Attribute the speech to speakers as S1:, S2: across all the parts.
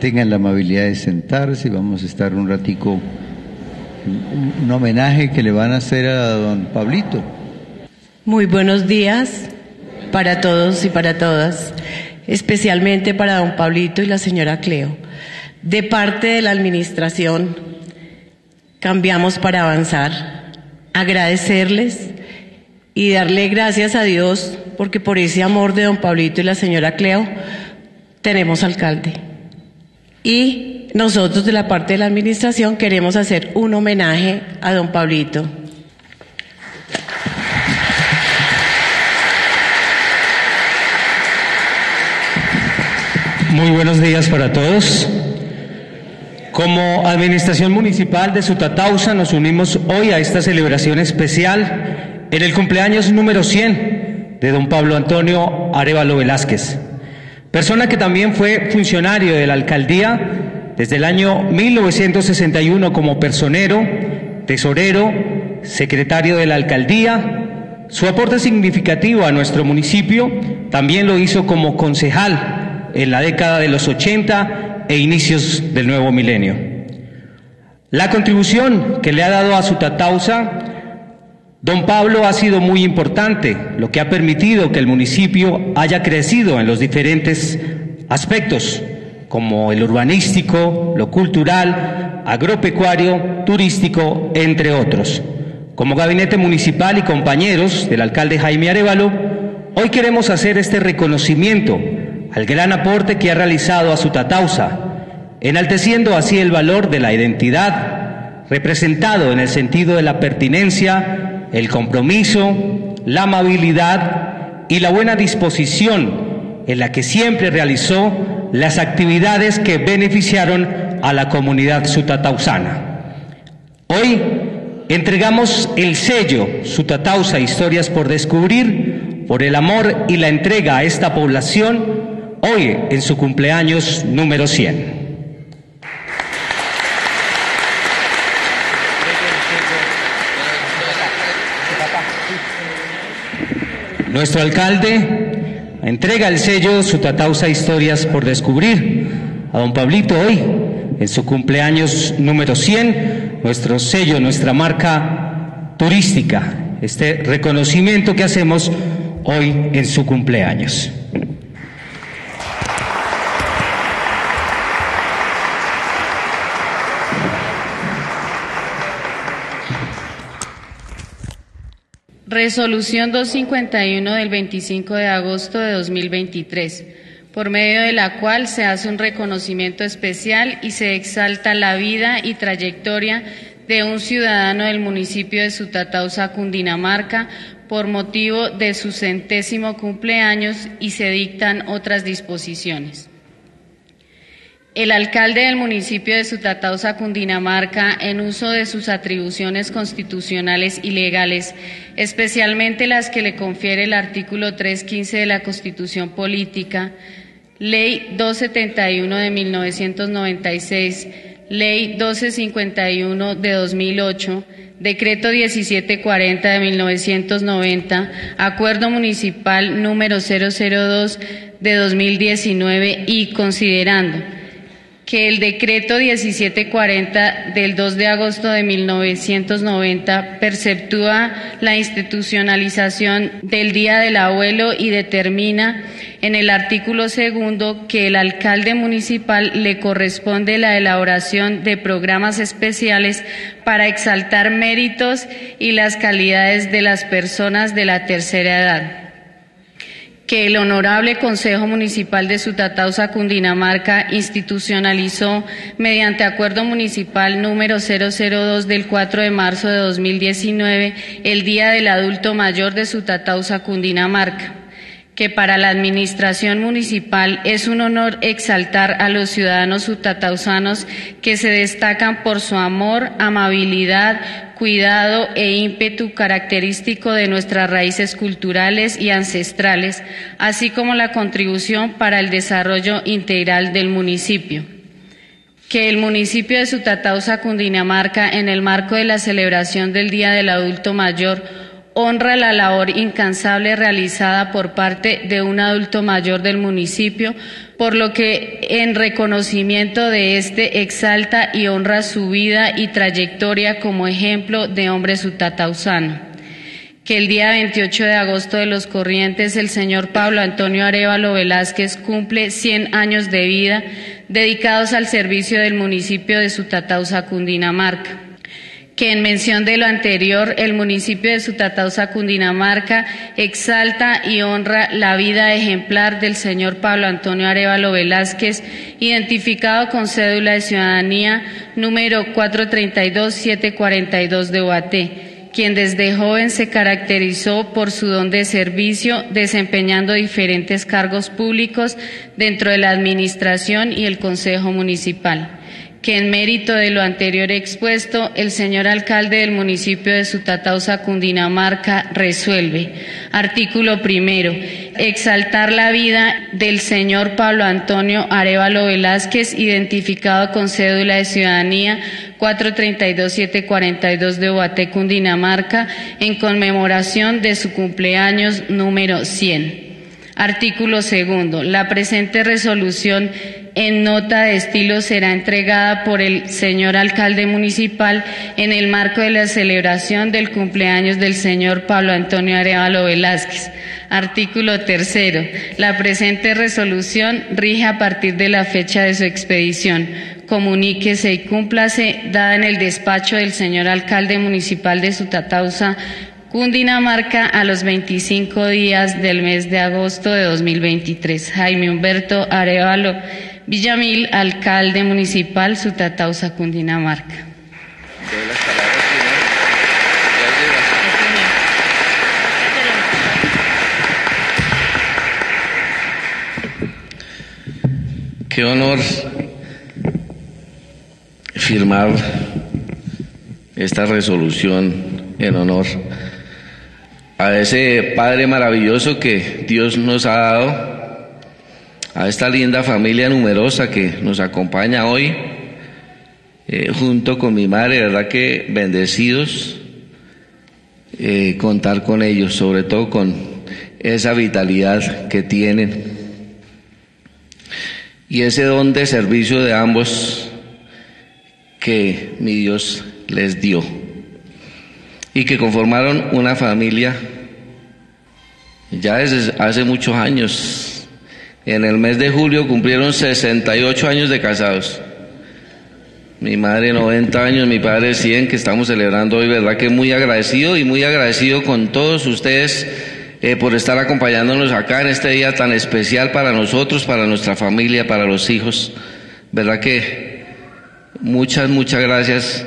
S1: tengan la amabilidad de sentarse. Vamos a estar un ratico, un homenaje que le van a hacer a don Pablito.
S2: Muy buenos días para todos y para todas, especialmente para don Pablito y la señora Cleo. De parte de la Administración, cambiamos para avanzar, agradecerles y darle gracias a Dios porque por ese amor de don Pablito y la señora Cleo tenemos alcalde. Y nosotros de la parte de la Administración queremos hacer un homenaje a don Pablito.
S3: Muy buenos días para todos. Como Administración Municipal de Sutatausa nos unimos hoy a esta celebración especial en el cumpleaños número 100 de don Pablo Antonio Arevalo Velázquez, persona que también fue funcionario de la alcaldía desde el año 1961 como personero, tesorero, secretario de la alcaldía. Su aporte significativo a nuestro municipio también lo hizo como concejal en la década de los 80 e inicios del nuevo milenio. La contribución que le ha dado a su tatausa, don Pablo, ha sido muy importante, lo que ha permitido que el municipio haya crecido en los diferentes aspectos, como el urbanístico, lo cultural, agropecuario, turístico, entre otros. Como gabinete municipal y compañeros del alcalde Jaime Arevalo, hoy queremos hacer este reconocimiento al gran aporte que ha realizado a su tatausa, enalteciendo así el valor de la identidad, representado en el sentido de la pertinencia, el compromiso, la amabilidad y la buena disposición en la que siempre realizó las actividades que beneficiaron a la comunidad sutatausana. Hoy entregamos el sello Sutatausa Historias por Descubrir por el amor y la entrega a esta población hoy en su cumpleaños número 100. Nuestro alcalde entrega el sello Su Tatausa Historias por Descubrir a don Pablito hoy, en su cumpleaños número 100, nuestro sello, nuestra marca turística, este reconocimiento que hacemos hoy en su cumpleaños.
S4: Resolución 251 del 25 de agosto de 2023, por medio de la cual se hace un reconocimiento especial y se exalta la vida y trayectoria de un ciudadano del municipio de Sutatausa, Cundinamarca, por motivo de su centésimo cumpleaños y se dictan otras disposiciones. El alcalde del municipio de Sutatausa, Cundinamarca, en uso de sus atribuciones constitucionales y legales, especialmente las que le confiere el artículo 315 de la Constitución Política, Ley 271 de 1996, Ley 1251 de 2008, Decreto 1740 de 1990, Acuerdo Municipal número 002 de 2019 y considerando que el decreto 1740 del 2 de agosto de 1990 perceptúa la institucionalización del Día del Abuelo y determina en el artículo segundo que el alcalde municipal le corresponde la elaboración de programas especiales para exaltar méritos y las calidades de las personas de la tercera edad que el Honorable Consejo Municipal de Sutatausa, Cundinamarca, institucionalizó mediante Acuerdo Municipal número 002 del 4 de marzo de 2019 el Día del Adulto Mayor de Sutatausa, Cundinamarca que para la Administración Municipal es un honor exaltar a los ciudadanos sutatausanos que se destacan por su amor, amabilidad, cuidado e ímpetu característico de nuestras raíces culturales y ancestrales, así como la contribución para el desarrollo integral del municipio. Que el municipio de Sutatausa, Cundinamarca, en el marco de la celebración del Día del Adulto Mayor, honra la labor incansable realizada por parte de un adulto mayor del municipio, por lo que en reconocimiento de este exalta y honra su vida y trayectoria como ejemplo de hombre sutatausano. Que el día 28 de agosto de los Corrientes el señor Pablo Antonio Arevalo Velázquez cumple 100 años de vida dedicados al servicio del municipio de Sutatausa, Cundinamarca que en mención de lo anterior, el municipio de Sutatausa, Cundinamarca, exalta y honra la vida ejemplar del señor Pablo Antonio Arevalo Velázquez, identificado con cédula de ciudadanía número 432-742 de Ubaté quien desde joven se caracterizó por su don de servicio, desempeñando diferentes cargos públicos dentro de la Administración y el Consejo Municipal que en mérito de lo anterior expuesto, el señor alcalde del municipio de Sutatausa, Cundinamarca, resuelve. Artículo primero. Exaltar la vida del señor Pablo Antonio Arevalo Velázquez, identificado con cédula de ciudadanía 432-742 de Oaté, Cundinamarca, en conmemoración de su cumpleaños número 100. Artículo segundo. La presente resolución en nota de estilo será entregada por el señor alcalde municipal en el marco de la celebración del cumpleaños del señor Pablo Antonio Arevalo Velázquez. Artículo tercero. La presente resolución rige a partir de la fecha de su expedición. Comuníquese y cúmplase dada en el despacho del señor alcalde municipal de Sutatausa, Cundinamarca a los 25 días del mes de agosto de 2023. Jaime Humberto Arevalo Villamil, alcalde municipal, Sutatausa, Cundinamarca.
S5: Qué honor firmar esta resolución en honor a ese Padre maravilloso que Dios nos ha dado a esta linda familia numerosa que nos acompaña hoy, eh, junto con mi madre, verdad que bendecidos eh, contar con ellos, sobre todo con esa vitalidad que tienen y ese don de servicio de ambos que mi Dios les dio y que conformaron una familia ya desde hace muchos años en el mes de julio cumplieron 68 años de casados. Mi madre 90 años, mi padre 100, que estamos celebrando hoy, ¿verdad? Que muy agradecido y muy agradecido con todos ustedes eh, por estar acompañándonos acá en este día tan especial para nosotros, para nuestra familia, para los hijos. ¿Verdad que muchas, muchas gracias,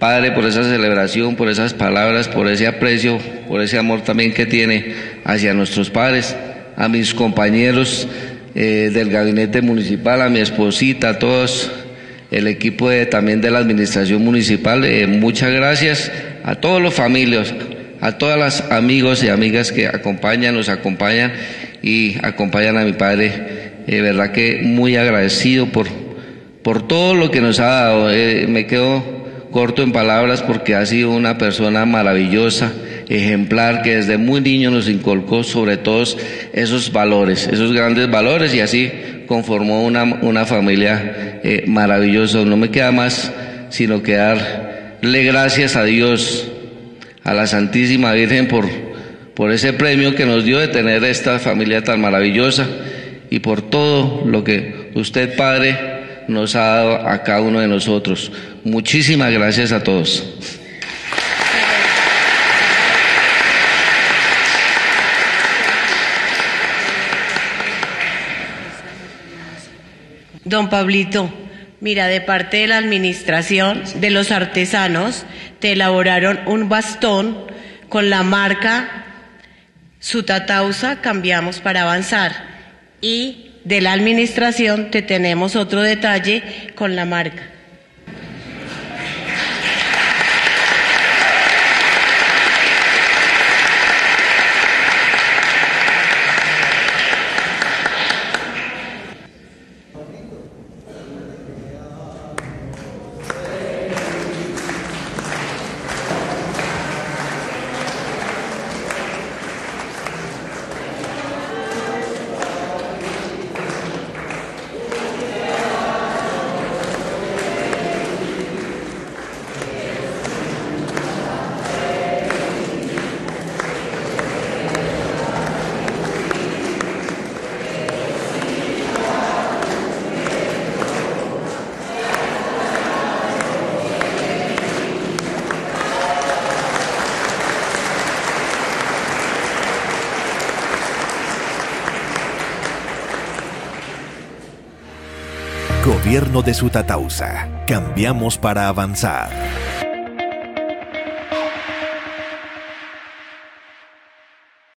S5: Padre, por esa celebración, por esas palabras, por ese aprecio, por ese amor también que tiene hacia nuestros padres? a mis compañeros eh, del gabinete municipal, a mi esposita, a todos, el equipo también de la administración municipal. Eh, muchas gracias a todos los familias, a todas las amigos y amigas que acompañan, nos acompañan y acompañan a mi padre. Eh, verdad que muy agradecido por, por todo lo que nos ha dado. me quedo corto en palabras porque ha sido una persona maravillosa ejemplar que desde muy niño nos inculcó sobre todos esos valores, esos grandes valores y así conformó una, una familia eh, maravillosa. No me queda más sino que darle gracias a Dios, a la Santísima Virgen por, por ese premio que nos dio de tener esta familia tan maravillosa y por todo lo que usted, Padre, nos ha dado a cada uno de nosotros. Muchísimas gracias a todos.
S2: Don Pablito, mira, de parte de la administración, de los artesanos, te elaboraron un bastón con la marca Sutatausa, cambiamos para avanzar. Y de la administración te tenemos otro detalle con la marca.
S6: Gobierno de Sutatausa. Cambiamos para avanzar.